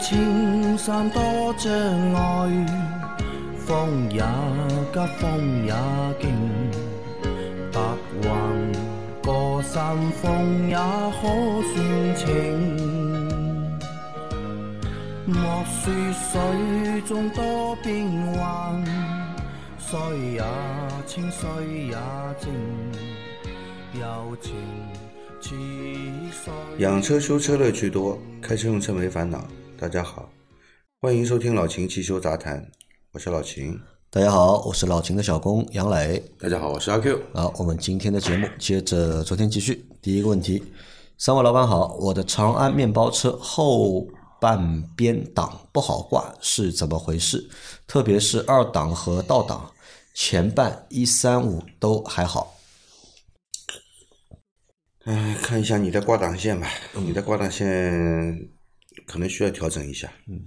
青山多障碍，风也急，风也劲，白云过山峰也可算情。莫说水中多变幻，水也清，水也静，柔情似水。养车修车乐趣多，开车用车没烦恼。大家好，欢迎收听老秦汽修杂谈，我是老秦。大家好，我是老秦的小工杨磊。大家好，我是阿 Q。好，我们今天的节目接着昨天继续。第一个问题，三位老板好，我的长安面包车后半边挡不好挂是怎么回事？特别是二档和倒档，前半一三五都还好。哎，看一下你的挂档线吧，你的挂档线可能需要调整一下。嗯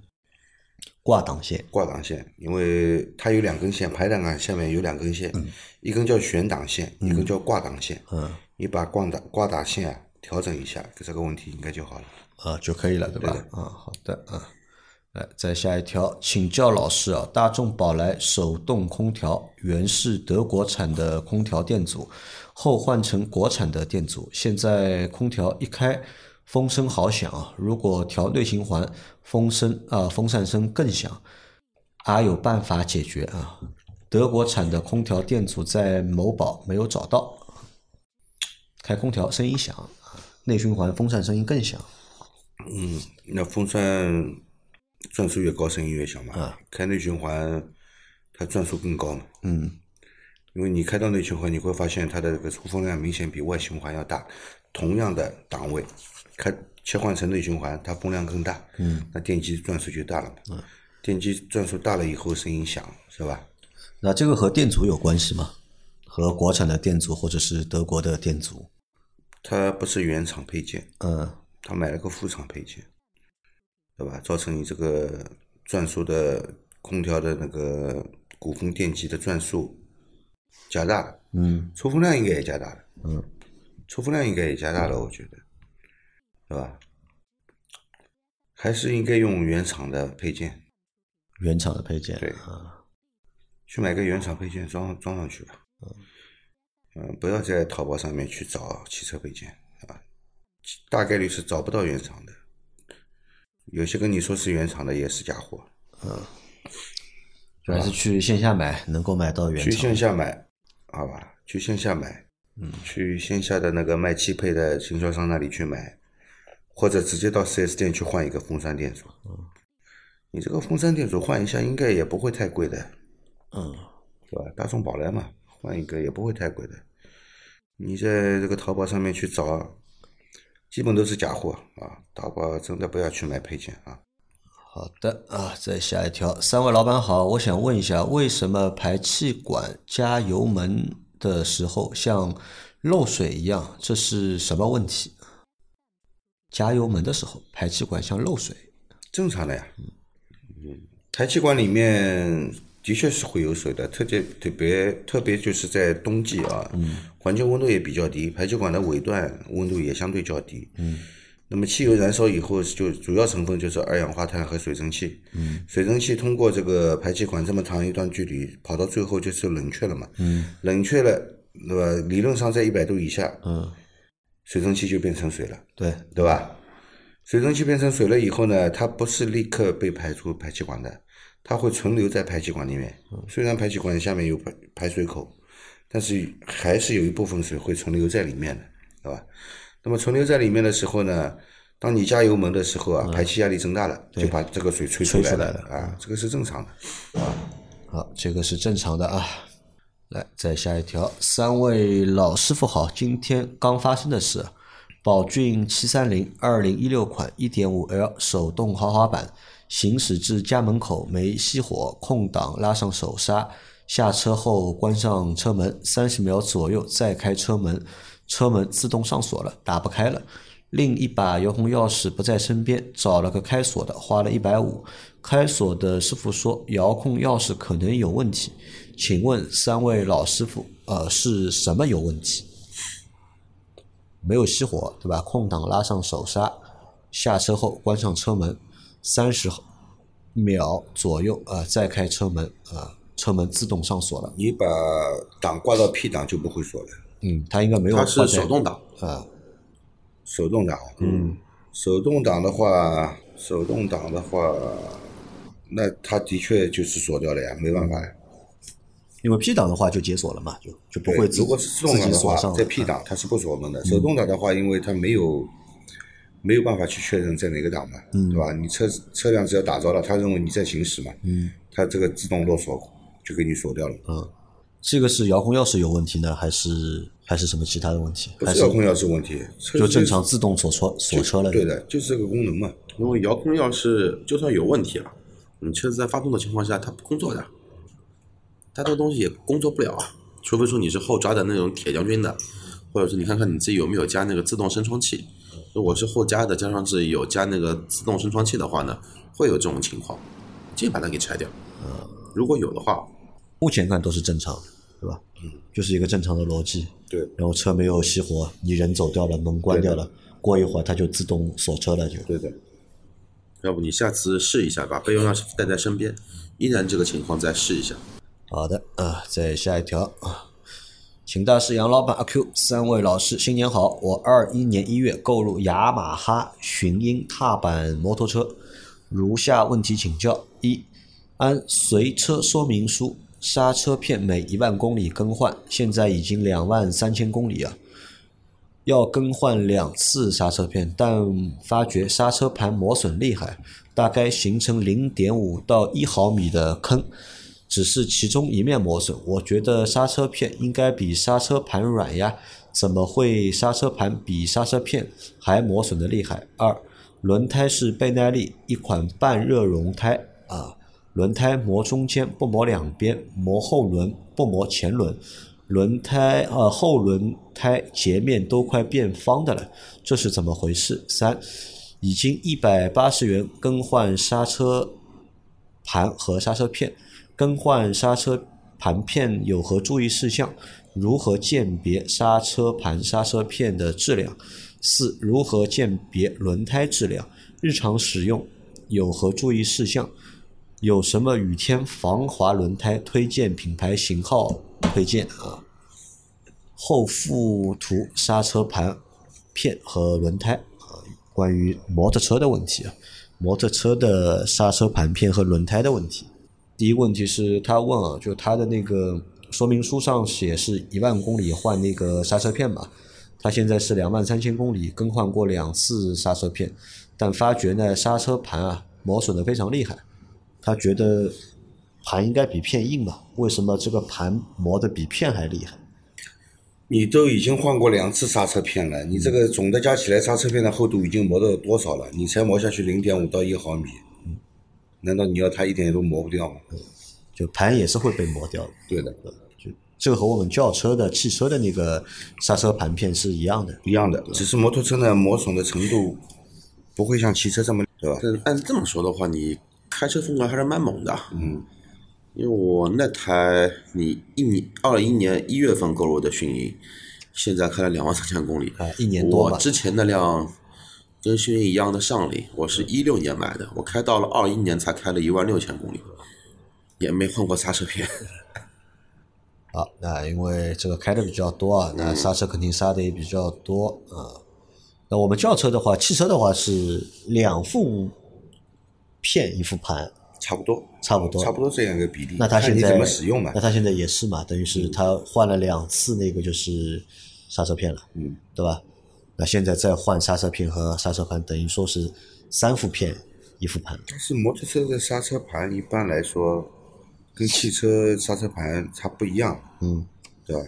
挂档线，挂档线，因为它有两根线，排档杆下面有两根线，一根叫悬档线，一根叫挂档线。嗯，你把挂档挂档线啊调整一下，这个问题应该就好了。啊就可以了，对吧？对啊，好的啊。来，再下一条，请教老师啊，大众宝来手动空调原是德国产的空调电阻，后换成国产的电阻，现在空调一开，风声好响啊！如果调内循环，风声啊、风扇声更响，啊有办法解决啊？德国产的空调电阻在某宝没有找到，开空调声音响，啊内循环风扇声音更响。嗯，那风扇转速越高，声音越响嘛。啊开内循环，它转速更高嘛。嗯因为你开到内循环，你会发现它的这个出风量明显比外循环要大。同样的档位，开切换成内循环，它风量更大。嗯，那电机转速就大了嘛。嗯电机转速大了以后，声音响，是吧？那这个和电阻有关系吗？和国产的电阻或者是德国的电阻？它不是原厂配件，嗯他买了个副厂配件，对吧？造成你这个转速的空调的那个鼓风电机的转速加大了，嗯出风量应该也加大了，嗯，出风量应该也加大了，我觉得，对吧？还是应该用原厂的配件，原厂的配件。对啊，去买个原厂配件装装上去吧。嗯，不要在淘宝上面去找汽车配件啊，大概率是找不到原厂的。有些跟你说是原厂的也是假货，就还是去线下买，能够买到原去。线下买，好吧？去线下买，嗯，去线下的那个卖汽配的经销商那里去买，或者直接到 4S 店去换一个风扇电阻。嗯你这个风扇电阻换一下，应该也不会太贵的。嗯，是吧？大众宝来嘛，换一个也不会太贵的。你在这个淘宝上面去找，基本都是假货啊！淘宝真的不要去买配件啊！好的啊，再下一条，三位老板好，我想问一下，为什么排气管加油门的时候像漏水一样？这是什么问题？加油门的时候，排气管像漏水。正常的呀。嗯，排气管里面的确是会有水的，特别特别特别就是在冬季啊，环境温度也比较低，排气管的尾段温度也相对较低。嗯。那么汽油燃烧以后，就主要成分就是二氧化碳和水蒸气。嗯，水蒸气通过这个排气管这么长一段距离，跑到最后就是冷却了嘛。嗯，冷却了，对吧？理论上在一百度以下，嗯，水蒸气就变成水了，对，对吧？水蒸气变成水了以后呢，它不是立刻被排出排气管的，它会存留在排气管里面。虽然排气管下面有排排水口，但是还是有一部分水会存留在里面的，对吧？那么存留在里面的时候呢，当你加油门的时候啊，排气压力增大了，就把这个水吹出来吹出来了啊，这个是正常的啊。好，这个是正常的啊。来，再下一条，三位老师傅好，今天刚发生的事，宝骏七三零二零一六款一点五 L 手动豪华版，行驶至家门口没熄火，空档拉上手刹，下车后关上车门，三十秒左右再开车门，车门自动上锁了，打不开了。另一把遥控钥匙不在身边，找了个开锁的，花了一百五。开锁的师傅说遥控钥匙可能有问题，请问三位老师傅，呃，是什么有问题？没有熄火，对吧？空档拉上手刹，下车后关上车门，三十秒左右啊、再开车门啊、车门自动上锁了。你把档挂到 P 档就不会锁了，嗯，它应该没有它是手动挡，啊，手动挡。嗯，手动挡的话，手动挡的话，那它的确就是锁掉了呀，没办法呀。因为 P 档的话就解锁了嘛，就就不会自如果是自动自挡的话己锁上，在 P 档它是不锁门的。手动挡的话，因为它没有没有办法去确认在哪个档嘛，对吧？你车车辆只要打着了，它认为你在行驶嘛，嗯，它这个自动落锁就给你锁掉了。嗯这个是遥控钥匙有问题呢，还是还是什么其他的问题？还不是遥控钥匙问题，就正常自动锁车锁车了？对的，就是这个功能嘛。因为遥控钥匙就算有问题了，你车子在发动的情况下它不工作的，它这个东西也工作不了啊，除非说你是后抓的那种铁将军的，或者是你看看你自己有没有加那个自动升窗器。如果是后加的，加上是有加那个自动升窗器的话呢，会有这种情况，建议把它给拆掉。如果有的话，目前看都是正常的，对吧？嗯，就是一个正常的逻辑。对，然后车没有熄火，你人走掉了，门关掉了，过一会儿它就自动锁车了，就。对的。要不你下次试一下，把备用钥匙带在身边，依然这个情况再试一下。好的啊，再下一条啊，请大师杨老板阿 Q 三位老师新年好！我二一年一月购入雅马哈巡鹰踏板摩托车，如下问题请教：一，按随车说明书，刹车片每一万公里更换，现在已经两万三千公里啊。要更换两次刹车片，但发觉刹车盘磨损厉害，大概形成零点五到一毫米的坑，只是其中一面磨损。我觉得刹车片应该比刹车盘软呀，怎么会刹车盘比刹车片还磨损的厉害？二，轮胎是倍耐力一款半热熔胎啊，轮胎磨中间不磨两边，磨后轮不磨前轮。轮胎呃后轮胎截面都快变方的了，这是怎么回事？三，已经一百八十元更换刹车盘和刹车片，更换刹车盘片有何注意事项？如何鉴别刹车盘、刹车片的质量？四，如何鉴别轮胎质量？日常使用有何注意事项？有什么雨天防滑轮胎推荐品牌型号推荐啊？后附图刹车盘片和轮胎啊，关于摩托车的问题啊，摩托车的刹车盘片和轮胎的问题。第一个问题是他问啊，就他的那个说明书上写是一万公里换那个刹车片嘛，他现在是两万三千公里更换过两次刹车片，但发觉呢刹车盘啊磨损的非常厉害。他觉得盘应该比片硬嘛，为什么这个盘磨得比片还厉害？你都已经换过两次刹车片了，你这个总的加起来刹车片的厚度已经磨到多少了？你才磨下去零点五到一毫米，难道你要它一点都磨不掉吗？就盘也是会被磨掉的。对的，就这个和我们轿车的、汽车的那个刹车盘片是一样的。一样的，只是摩托车呢磨损的程度不会像汽车这么，对吧？但按这么说的话，你开车风格还是蛮猛的。嗯，因为我那台你一年二一年一月份购入的迅鹰，现在开了两万三千公里，啊一年多吧我之前那辆跟迅鹰一样的上领，我是一六年买的，我开到了二一年才开了一万六千公里，也没换过刹车片。好，那因为这个开的比较多啊，那刹车肯定刹的也比较多啊。那我们轿车的话，汽车的话是两副片一副盘，差不多，差不多差不多这样一个比例。那他现在怎么使用嘛那？他现在也是嘛，等于是他换了两次那个就是刹车片了，嗯，对吧？那现在再换刹车片和刹车盘，等于说是三副片一副盘。但是摩托车的刹车盘一般来说跟汽车刹车盘它不一样，嗯，对吧？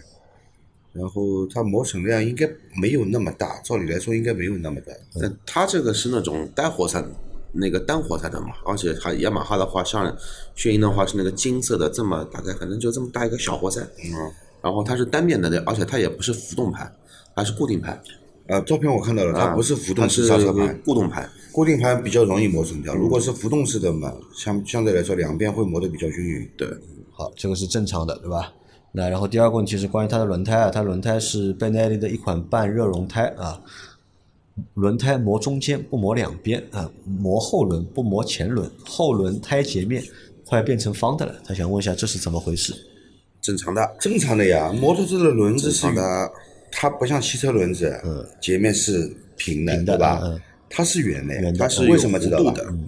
然后它磨损量应该没有那么大，照理来说应该没有那么大。但它这个是那种单活塞，那个单活塞的嘛，而且还雅马哈的话，像迅鹰的话是那个金色的，这么大概反正就这么大一个小活塞，嗯，然后它是单面的，而且它也不是浮动盘，它是固定盘，啊，照片我看到了，它不是浮动式刹车盘，固动盘。固定盘比较容易磨损掉。如果是浮动式的嘛，相相对来说两边会磨得比较均匀。对，好，这个是正常的，对吧？那然后第二个问题是关于它的轮胎啊，它轮胎是倍耐力的一款半热熔胎啊。轮胎磨中间不磨两边啊，磨后轮不磨前轮，后轮胎截面快变成方的了。他想问一下，这是怎么回事？正常的，正常的呀，摩托车的轮子是的，它不像汽车轮子，截面是平的，对吧？嗯嗯它是圆的，它是为什么知道吧有弧度？的，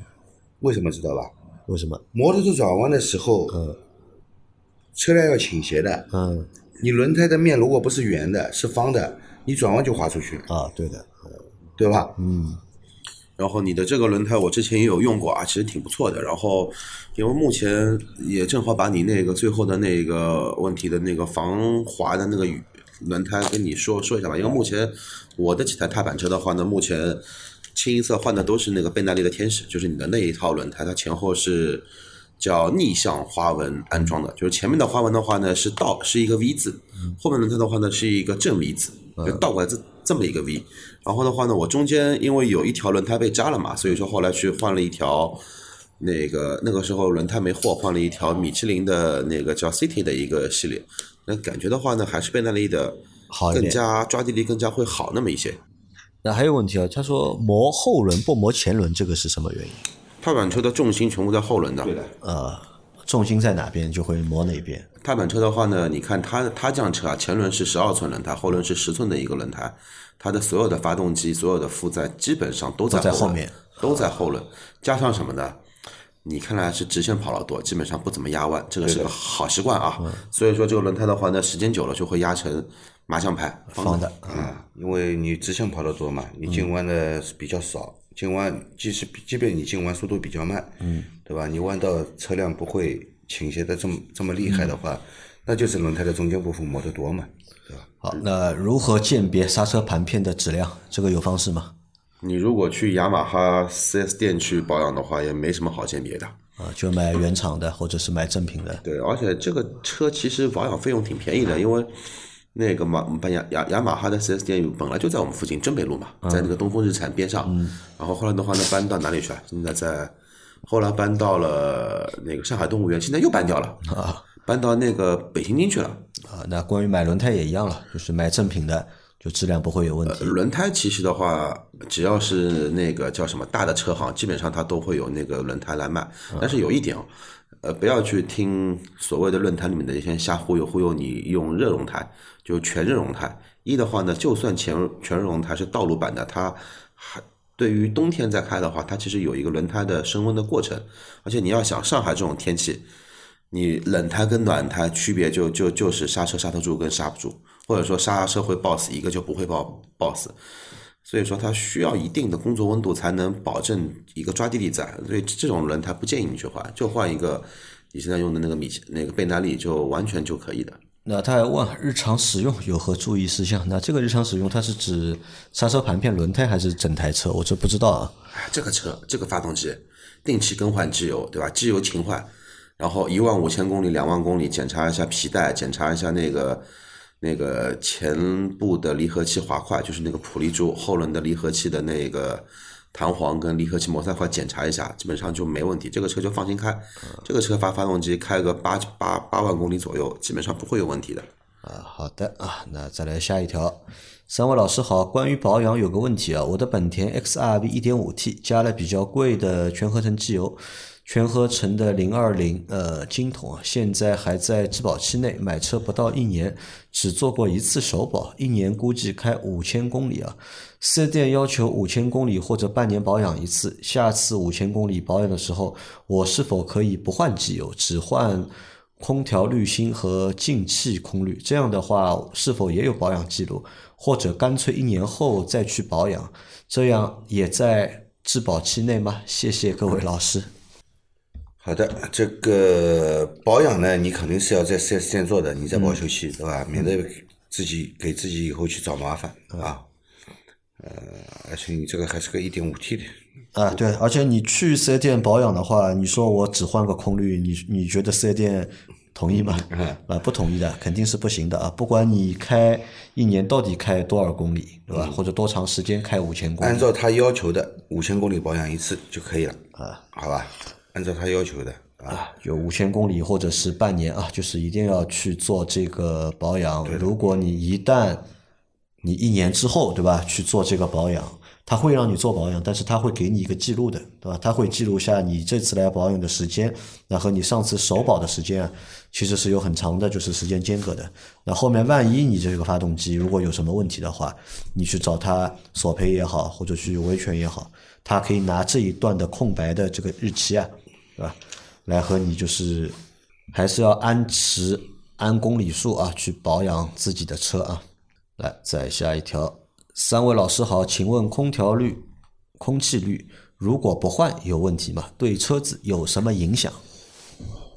为什么知道吧？为什么？摩托车转弯的时候，嗯车辆要倾斜的，嗯你轮胎的面如果不是圆的，是方的，你转弯就滑出去，啊，对的，对吧？嗯然后你的这个轮胎我之前也有用过啊，其实挺不错的。然后因为目前也正好把你那个最后的那个问题的那个防滑的那个雨轮胎跟你说说一下吧。因为目前我的几台踏板车的话呢，目前清一色换的都是那个倍耐力的天使，就是你的那一套轮胎，它前后是叫逆向花纹安装的，就是前面的花纹的话呢是倒是一个 V 字，后面轮胎的话呢是一个正 V 字，就倒过来这这么一个 V。然后的话呢，我中间因为有一条轮胎被扎了嘛，所以说后来去换了一条。那个那个时候轮胎没货，换了一条米其林的那个叫 City 的一个系列，那感觉的话呢，还是倍耐力的好一点加抓地力更加会好那么一些。那还有问题啊？他说磨后轮不磨前轮，这个是什么原因？踏板车的重心全部在后轮的，对的呃，重心在哪边就会磨哪边。踏板车的话呢，你看它它这辆车啊，前轮是十二寸轮胎，后轮是十寸的一个轮胎，它的所有的发动机、所有的负载基本上都在后都在后面，都在后轮，加上什么呢？你看来是直线跑了多，基本上不怎么压弯，这个是个好习惯啊。所以说这个轮胎的话呢，时间久了就会压成麻将牌方的的。啊，因为你直线跑得多嘛，你进弯的比较少，进弯即使即便你进弯速度比较慢，嗯，对吧？你弯道车辆不会倾斜的这么这么厉害的话，那就是轮胎的中间部分磨得多嘛，对吧？好，那如何鉴别刹车盘片的质量？这个有方式吗？你如果去雅马哈 4S 店去保养的话，也没什么好鉴别的。啊，就买原厂的，或者是买正品的。对，而且这个车其实保养费用挺便宜的，因为那个马把雅雅雅马哈的 4S 店本来就在我们附近真北路嘛，在那个东风日产边上。然后后来的话呢，搬到哪里去了？现在在后来搬到了那个上海动物园，现在又搬掉了啊，搬到那个北新泾去了。啊，那关于买轮胎也一样了，就是买正品的，就质量不会有问题。轮胎其实的话，只要是那个叫什么大的车行，基本上它都会有那个轮胎来卖。但是有一点哦，呃，不要去听所谓的论坛里面的一些瞎忽悠，忽悠你用热熔胎，就全热熔胎。一的话呢，就算全全热熔胎是道路版的，它还对于冬天再开的话，它其实有一个轮胎的升温的过程。而且你要想上海这种天气，你冷胎跟暖胎区别就就就是刹车刹得住跟刹不住，或者说刹车会抱死，一个就不会抱抱死。所以说它需要一定的工作温度才能保证一个抓地力在，所以这种轮胎不建议你去换，就换一个你现在用的那个米那个贝纳利就完全就可以的。那他还问日常使用有何注意事项？那这个日常使用它是指刹车盘片、轮胎还是整台车？我这不知道啊。哎，这个车这个发动机定期更换机油，对吧？机油勤换，然后一万五千公里、两万公里检查一下皮带，检查一下那个那个前部的离合器滑块，就是那个普利珠后轮的离合器的那个弹簧跟离合器摩擦块检查一下，基本上就没问题。这个车就放心开，这个车发发动机开个八八八万公里左右，基本上不会有问题的。啊，好的啊，那再来下一条。三位老师好，关于保养有个问题啊，我的本田 XRV 1.5T 加了比较贵的全合成机油，全合成的020呃金桶啊，现在还在质保期内，买车不到一年，只做过一次首保，一年估计开五千公里啊。四 S 店要求五千公里或者半年保养一次，下次五千公里保养的时候，我是否可以不换机油，只换？空调滤芯和进气空滤，这样的话是否也有保养记录？或者干脆一年后再去保养，这样也在质保期内吗？谢谢各位老师。好的，这个保养呢，你肯定是要在 4S 店做的，你在保修期，对吧？免得自己给自己以后去找麻烦啊。呃，而且你这个还是个 1.5T 的，啊，对，而且你去四 S 店保养的话，你说我只换个空滤，你你觉得四 S 店同意吗？啊，不同意的，肯定是不行的啊！不管你开一年到底开多少公里，对吧？或者多长时间开五千公里，按照他要求的五千公里保养一次就可以了啊，好吧？按照他要求的啊，啊，有五千公里或者是半年啊，就是一定要去做这个保养。如果你一旦你一年之后，对吧，去做这个保养，他会让你做保养，但是他会给你一个记录的，对吧？他会记录下你这次来保养的时间，那和你上次首保的时间啊，其实是有很长的就是时间间隔的。那后面万一你这个发动机如果有什么问题的话，你去找他索赔也好，或者去维权也好，他可以拿这一段的空白的这个日期啊，对吧？来和你就是还是要按时按公里数啊去保养自己的车啊。来，再下一条。三位老师好，请问空调滤、空气滤如果不换有问题吗？对车子有什么影响？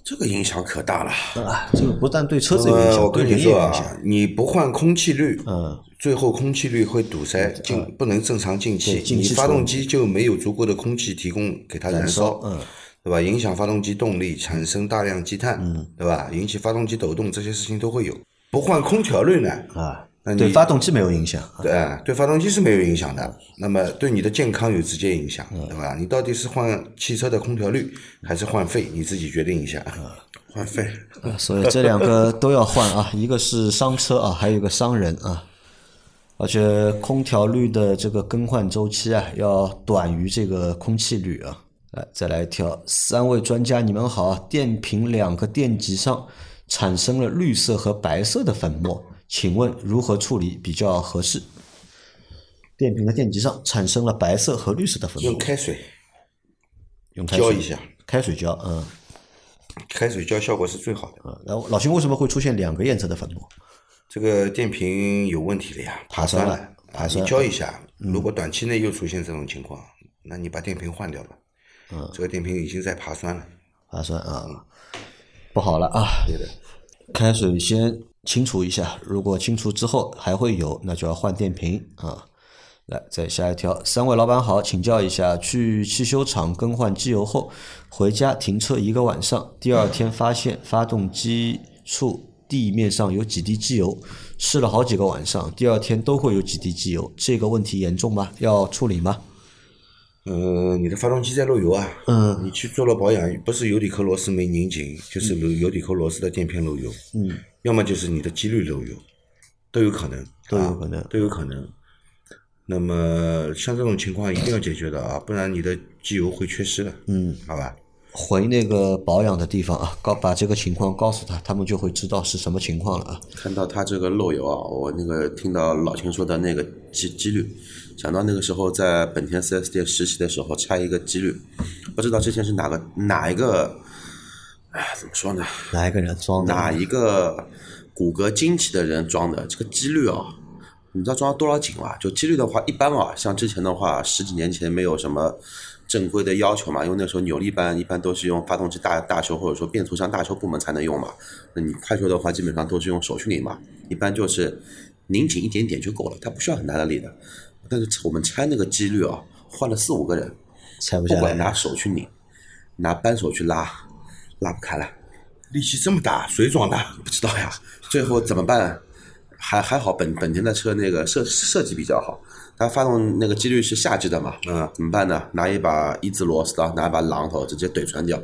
这个影响可大了。啊，这个不但对车子有影呃，响，我对跟你说啊你不换空气滤，嗯，最后空气滤会堵塞，进不能正常进气，进你气发动机就没有足够的空气提供给它燃烧，嗯，对吧？影响发动机动力，产生大量积碳，嗯对吧？引起发动机抖动，这些事情都会有。不换空调滤呢？啊，那你对发动机没有影响。对，对发动机是没有影响的，那么对你的健康有直接影响，对吧？你到底是换汽车的空调滤还是换肺，你自己决定一下。换肺，啊所以这两个都要换啊，一个是伤车啊，还有一个伤人啊。而且空调滤的这个更换周期啊，要短于这个空气滤啊。来，再来一条，三位专家你们好啊，电瓶两个电极上产生了绿色和白色的粉末，请问如何处理比较合适？电瓶的电极上产生了白色和绿色的粉末用，开水用开水浇一下，开水浇，嗯。开水浇效果是最好的。啊，然后老秦为什么会出现两个颜色的粉末？这个电瓶有问题了呀，爬酸了爬酸你浇一下，如果短期内又出现这种情况，那你把电瓶换掉吧。嗯，这个电瓶已经在爬酸了。爬酸啊，不好了啊！对的，开水先清除一下，如果清除之后还会有，那就要换电瓶啊。来，再下一条，三位老板好，请教一下，去汽修厂更换机油后，回家停车一个晚上，第二天发现发动机处地面上有几滴机油，试了好几个晚上，第二天都会有几滴机油，这个问题严重吗？要处理吗？呃，你的发动机在漏油啊，嗯，你去做了保养，不是油底壳螺丝没拧紧，就是油油底壳螺丝的垫片漏油，嗯，要么就是你的机滤漏油，都有可能，都有可能。啊都有可能。那么像这种情况一定要解决的啊，不然你的机油会缺失的，嗯，好吧？回那个保养的地方啊，告把这个情况告诉他，他们就会知道是什么情况了啊。看到他这个漏油啊，我那个听到老秦说的那个机机滤，想到那个时候在本田 4S 店实习的时候拆一个机滤，不知道之前是哪个哪一个，哎，怎么说呢？哪一个人装的？哪一个骨骼惊奇的人装的这个机滤啊？你知道装了多少紧吗？就机滤的话，一般啊，像之前的话，十几年前没有什么正规的要求嘛，因为那时候扭力班一般都是用发动机大大修或者说变速箱大修部门才能用嘛。那你快修的话，基本上都是用手去拧嘛，一般就是拧紧一点点就够了，它不需要很大的力的。但是我们拆那个几率啊，换了四五个人，拆不下来。不管拿手去拧，拿扳手去拉，拉不开了。力气这么大，谁装的？不知道呀，最后怎么办？还还好本本田的车那个设设计比较好，它发动那个机滤是下机的嘛，嗯，怎么办呢？拿一把一字螺丝刀，拿一把榔头直接怼穿掉，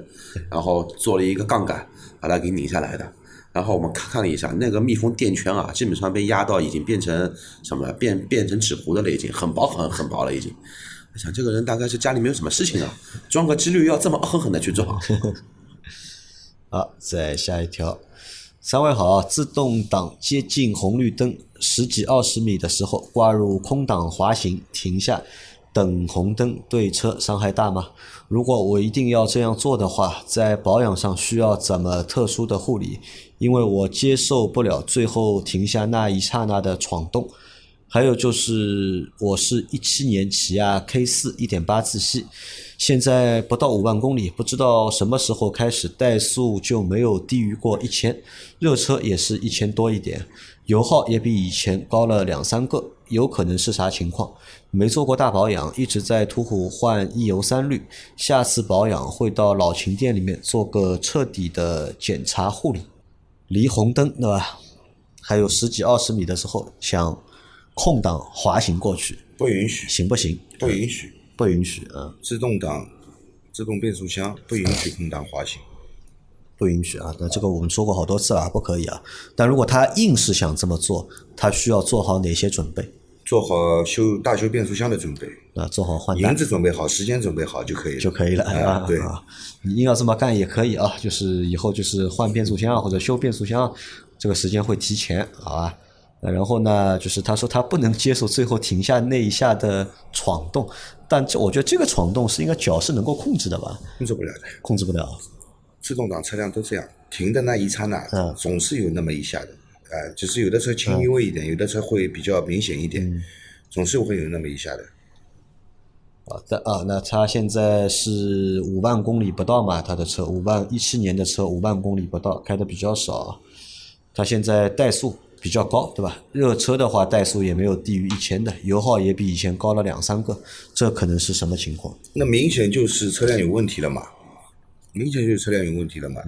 然后做了一个杠杆把它给拧下来的。然后我们看看了一下，那个密封垫圈啊，基本上被压到已经变成什么？变变成纸糊的了，已经很薄很很薄了，已经。我想这个人大概是家里没有什么事情啊，装个机滤要这么狠狠的去装。好，再下一条。三位好，自动挡接近红绿灯十几二十米的时候挂入空挡滑行，停下等红灯，对车伤害大吗？如果我一定要这样做的话，在保养上需要怎么特殊的护理？因为我接受不了最后停下那一刹那的闯动。还有就是，我是一七年起亚 K 四一点八自吸，现在不到五万公里，不知道什么时候开始怠速就没有低于过一千，热车也是一千多一点，油耗也比以前高了两三个，有可能是啥情况？没做过大保养，一直在途虎换一油三滤，下次保养会到老秦店里面做个彻底的检查护理。离红灯对吧？还有十几二十米的时候想空档滑行过去，不允许，行不行？不允许。不允许啊，自动挡、自动变速箱不允许空档滑行。不允许啊！那这个我们说过好多次了，不可以啊。但如果他硬是想这么做，他需要做好哪些准备？做好修大修变速箱的准备，啊，做好换代银子准备好，时间准备好就可以了。就可以了哎啊。对，啊，你硬要这么干也可以啊，就是以后就是换变速箱啊或者修变速箱，这个时间会提前，好吧？那然后呢，就是他说他不能接受最后停下那一下的闯动，但这我觉得这个闯动是应该脚是能够控制的吧？控制不了的。控制不了。自动挡车辆都这样，停的那一刹那，嗯总是有那么一下的，哎、只是有的车轻微一点，有的车会比较明显一点，嗯总是会有那么一下的。好的啊，那他现在是五万公里不到嘛，他的车五万一七年的车五万公里不到，开的比较少。他现在怠速比较高，对吧？热车的话怠速也没有低于一千的，油耗也比以前高了两三个，这可能是什么情况？那明显就是车辆有问题了嘛，明显就是车辆有问题了嘛，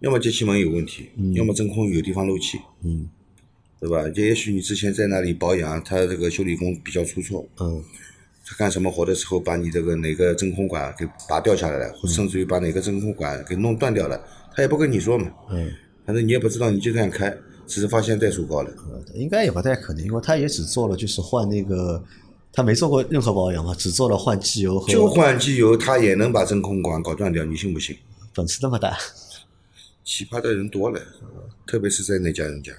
要么节气门有问题，要么真空有地方漏气，嗯。对吧？也许你之前在那里保养，他这个修理工比较出错，嗯。他干什么活的时候把你这个哪个真空管给拔掉下来了，或甚至于把哪个真空管给弄断掉了，他也不跟你说嘛，嗯，反正你也不知道，你就这样开，只是发现怠速高了。呃应该也不太可能，因为他也只做了就是换那个，他没做过任何保养嘛，只做了换机油和就换机油，他也能把真空管搞断掉，你信不信？本事那么大，奇葩的人多了，特别是在那家人家，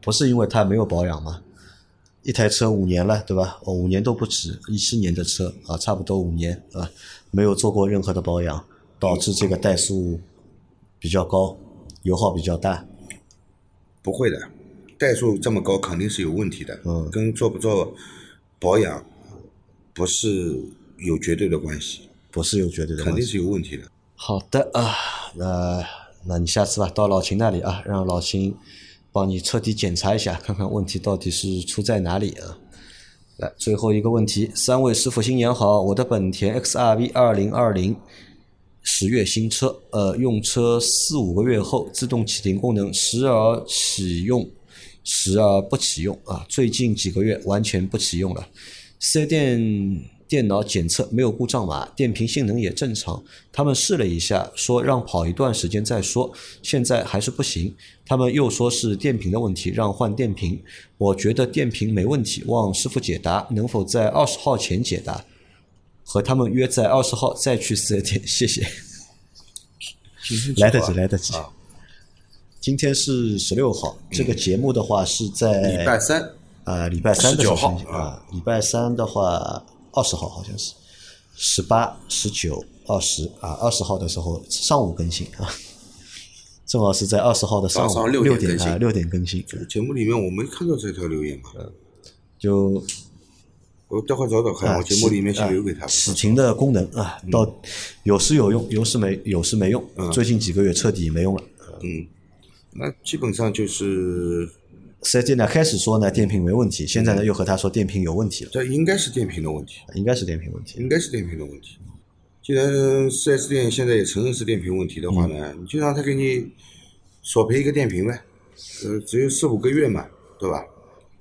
不是因为他没有保养吗？一台车五年了，对吧？哦，五年都不止，一七年的车啊，差不多五年啊，没有做过任何的保养，导致这个怠速比较高，油耗比较大。不会的，怠速这么高肯定是有问题的，嗯跟做不做保养不是有绝对的关系，不是有绝对的肯定。是有问题的。好的啊，那那你下次吧，到老秦那里啊，让老秦帮你彻底检查一下，看看问题到底是出在哪里啊。来，最后一个问题，三位师傅新年好，我的本田 XRV 二零二零十月新车，呃，用车四五个月后，自动启停功能时而启用，时而不启用啊，最近几个月完全不启用了。四 S 店电脑检测没有故障码，电瓶性能也正常。他们试了一下，说让跑一段时间再说，现在还是不行。他们又说是电瓶的问题，让换电瓶。我觉得电瓶没问题，望师傅解答，能否在二十号前解答？和他们约在二十号再去四 S 店，谢谢。来得及，来得及。啊。今天是十六号，这个节目的话是在礼拜三，啊，礼拜三的时候19号。啊，礼拜三的话二十号好像是，十八、十九、二十啊，二十号的时候上午更新啊，正好是在二十号的上午早上6六点啊六点更新，节目里面我没看到这条留言嘛，就我待会找找看，啊我节目里面先留给他吧。启停的功能啊，到有时有用，有时没有时没用，最近几个月彻底没用了。嗯，那基本上就是四 S 店呢开始说呢电瓶没问题，现在呢又和他说电瓶有问题了，这应该是电瓶的问题，应该是电瓶问题。应该是电瓶的问题。既然四 S 店现在也承认是电瓶问题的话呢，你就让他给你索赔一个电瓶呗，呃，只有四五个月嘛，对吧？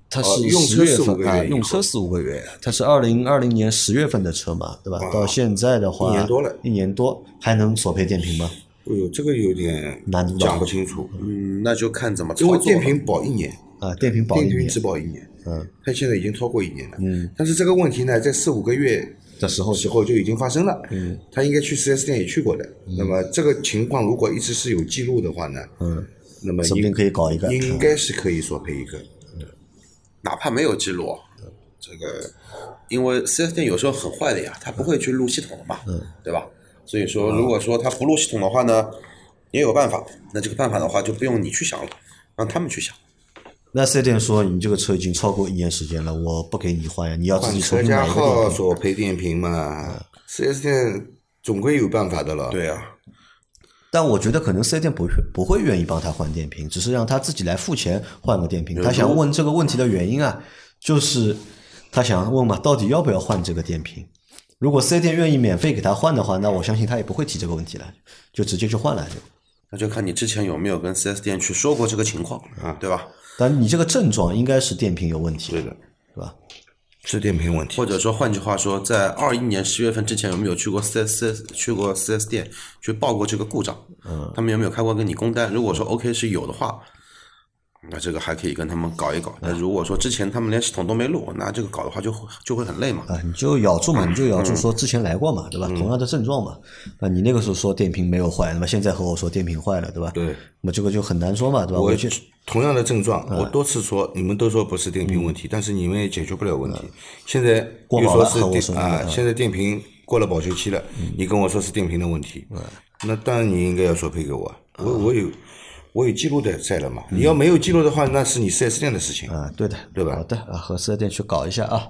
它哦是十用车四五月份啊，个月用车四五个月，它是二零二零年十月份的车嘛，对吧？到现在的话，一年多了一年多还能索赔电瓶吗？哎呦，这个有点难讲不清楚，嗯，那就看怎么操因。为电瓶保一年，啊，电瓶保一年电瓶只保一年，嗯，它现在已经超过一年了，嗯，但是这个问题呢，在四五个月的时候时候就已经发生了，嗯，他应该去四 S 店也去过的，那么这个情况如果一直是有记录的话呢，嗯，那么说不定可以搞一个。应该是可以索赔一个，哪怕没有记录，这个因为 4S 店有时候很坏的呀，他不会去录系统的嘛，对吧？所以说，如果说他不录系统的话呢，也有办法。那这个办法的话，就不用你去想了，让他们去想。那四 S 店说你这个车已经超过一年时间了，我不给你换呀，你要自换己重新买一个电号瓶。索赔电瓶嘛，四 S 店总归有办法的了。对啊，但我觉得可能四 S 店不会不会愿意帮他换电瓶，只是让他自己来付钱换个电瓶。他想问这个问题的原因啊，就是他想问嘛，到底要不要换这个电瓶？如果四 S 店愿意免费给他换的话，那我相信他也不会提这个问题了，就直接去换了就。那就看你之前有没有跟四 S 店去说过这个情况啊，对吧？但你这个症状应该是电瓶有问题，对的，是吧？是电瓶问题。或者说，换句话说，在二一年十月份之前有没有去过四 S 去过四 S 店去报过这个故障？嗯，他们有没有开过跟你工单？如果说 OK 是有的话，那这个还可以跟他们搞一搞。那如果说之前他们连系统都没录，那这个搞的话就会就会很累嘛。啊，你就咬住嘛，你就咬住说之前来过嘛，对吧？同样的症状嘛，那你那个时候说电瓶没有坏，那么现在和我说电瓶坏了，对吧？对，那么这个就很难说嘛，对吧？我回去同样的症状，我多次说，你们都说不是电瓶问题，但是你们也解决不了问题。现在又说是电啊，嗯。现在电瓶过了保修期了，你跟我说是电瓶的问题，那当然你应该要索赔给我啊，我我有我有记录的在了嘛。你要没有记录的话，那是你四 S 店的事情。啊，对的，对吧？好的啊，和四 S 店去搞一下啊。